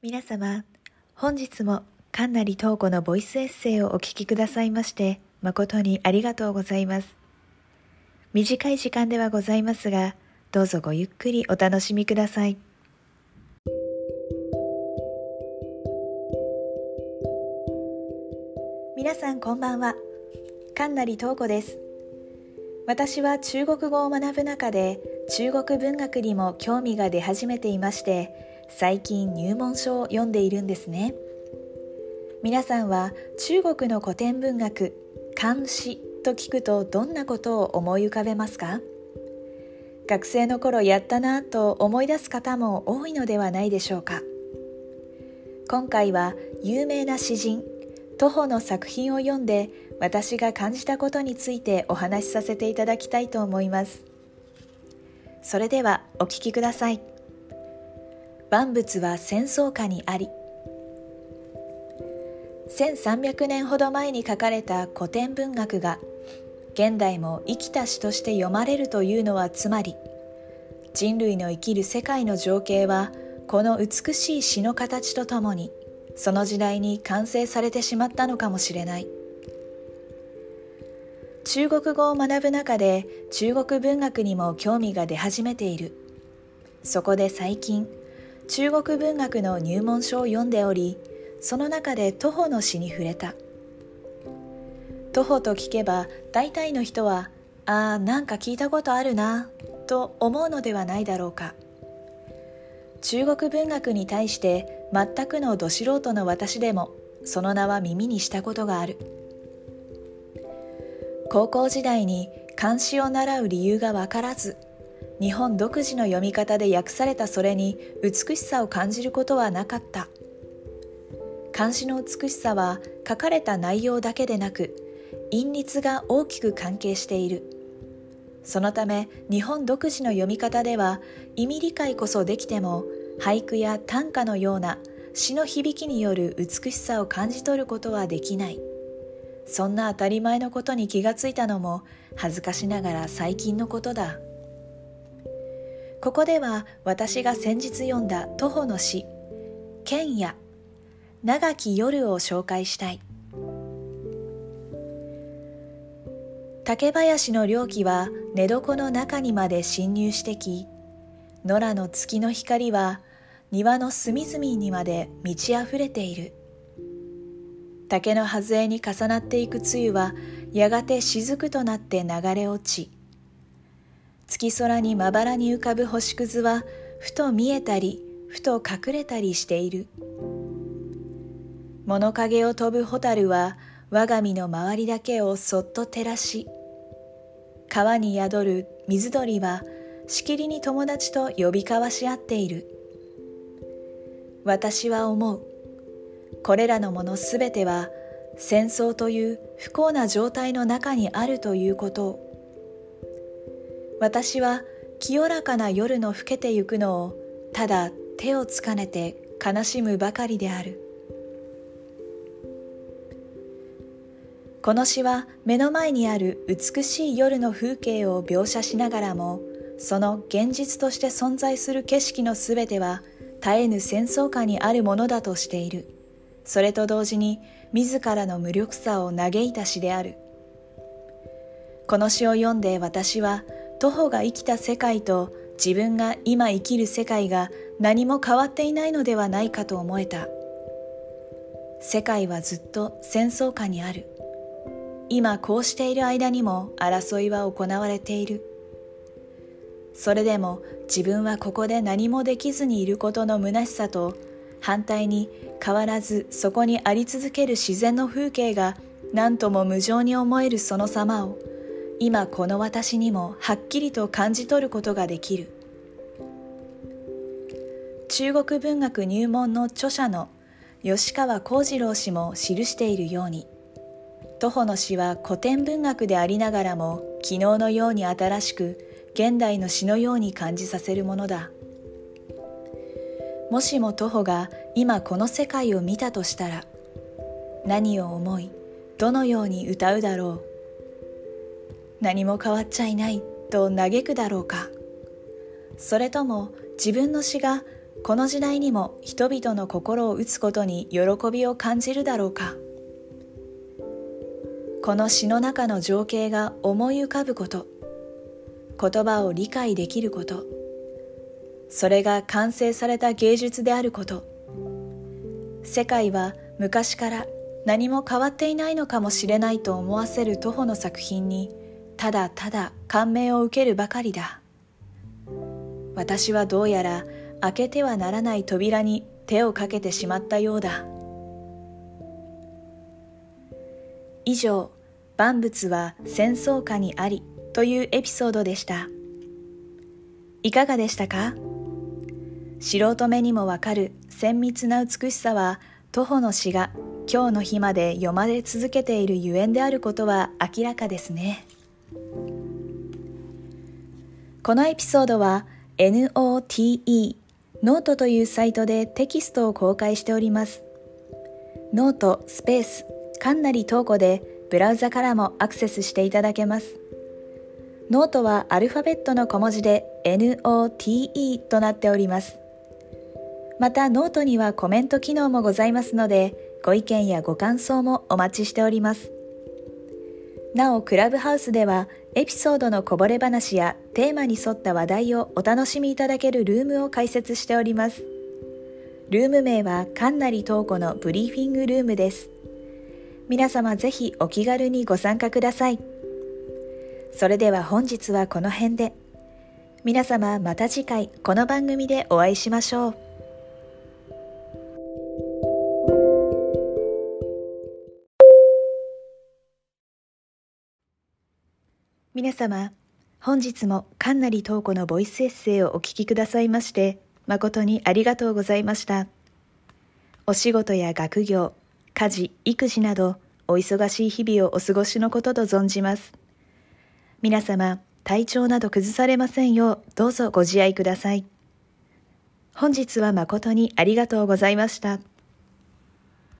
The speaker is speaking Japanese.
皆様、本日も神成東子のボイスエッセイをお聞きくださいまして誠にありがとうございます。短い時間ではございますが、どうぞごゆっくりお楽しみください。皆さんこんばんは。神成東子です。私は中国語を学ぶ中で中国文学にも興味が出始めていまして、最近入門書を読んでいるんですね。皆さんは中国の古典文学漢詩と聞くとどんなことを思い浮かべますか？学生の頃やったなと思い出す方も多いのではないでしょうか。今回は有名な詩人徒歩の作品を読んで私が感じたことについてお話しさせていただきたいと思います。それではお聞きください。万物は戦争下にあり1300年ほど前に書かれた古典文学が現代も生きた詩として読まれるというのはつまり人類の生きる世界の情景はこの美しい詩の形とともにその時代に完成されてしまったのかもしれない。中国語を学ぶ中で中国文学にも興味が出始めている。そこで最近中国文学の入門書を読んでおりその中で徒歩の詩に触れた。徒歩と聞けば大体の人はああなんか聞いたことあるなと思うのではないだろうか。中国文学に対して全くのど素人の私でもその名は耳にしたことがある。高校時代に漢詩を習う理由が分からず日本独自の読み方で訳されたそれに美しさを感じることはなかった。漢詩の美しさは書かれた内容だけでなく韻律が大きく関係している。そのため日本独自の読み方では意味理解こそできても俳句や短歌のような詩の響きによる美しさを感じ取ることはできない。そんな当たり前のことに気がついたのも恥ずかしながら最近のことだ。ここでは私が先日読んだ徒歩の詩「剣や長き夜」を紹介したい。竹林の猟奇は寝床の中にまで侵入してき野良の月の光は庭の隅々にまで満ち溢れている。竹の外に重なっていく露はやがて雫となって流れ落ち月空にまばらに浮かぶ星屑はふと見えたりふと隠れたりしている。物陰を飛ぶ蛍は我が身の周りだけをそっと照らし川に宿る水鳥はしきりに友達と呼び交わし合っている。私は思う。これらのものすべては戦争という不幸な状態の中にあるということを私は清らかな夜の更けてゆくのをただ手をつかねて悲しむばかりである。この詩は目の前にある美しい夜の風景を描写しながらもその現実として存在する景色のすべては絶えぬ戦争下にあるものだとしている。それと同時に自らの無力さを嘆いた詩である。この詩を読んで私は徒歩が生きた世界と自分が今生きる世界が何も変わっていないのではないかと思えた。世界はずっと戦争下にある。今こうしている間にも争いは行われている。それでも自分はここで何もできずにいることの虚しさと反対に変わらずそこにあり続ける自然の風景が何とも無情に思えるその様を今この私にもはっきりと感じ取ることができる。中国文学入門の著者の吉川幸次郎氏も記しているように徒歩の詩は古典文学でありながらも昨日のように新しく現代の詩のように感じさせるものだ。もしも徒歩が今この世界を見たとしたら何を思いどのように歌うだろう。何も変わっちゃいないと嘆くだろうか。それとも自分の詩がこの時代にも人々の心を打つことに喜びを感じるだろうか。この詩の中の情景が思い浮かぶこと。言葉を理解できること。それが完成された芸術であること。世界は昔から何も変わっていないのかもしれないと思わせる徒歩の作品にただただ感銘を受けるばかりだ。私はどうやら開けてはならない扉に手をかけてしまったようだ。以上万物は戦争下にありというエピソードでした。いかがでしたか？素人目にもわかる綿密な美しさは杜甫の詩が今日の日まで読まれ続けているゆえんであることは明らかですね。このエピソードは NOTE ノートというサイトでテキストを公開しておりますノートスペースかんなりとうこでブラウザからもアクセスしていただけますノートはアルファベットの小文字で NOTE となっております。またノートにはコメント機能もございますので、ご意見やご感想もお待ちしております。なお、クラブハウスではエピソードのこぼれ話やテーマに沿った話題をお楽しみいただけるルームを開設しております。ルーム名はかんなりとうこのブリーフィングルームです。皆様ぜひお気軽にご参加ください。それでは本日はこの辺で。皆様また次回この番組でお会いしましょう。皆様、本日もかんなりとうこのボイスエッセイをお聞きくださいまして、誠にありがとうございました。お仕事や学業、家事、育児など、お忙しい日々をお過ごしのことと存じます。皆様、体調など崩されませんよう、どうぞご自愛ください。本日は誠にありがとうございました。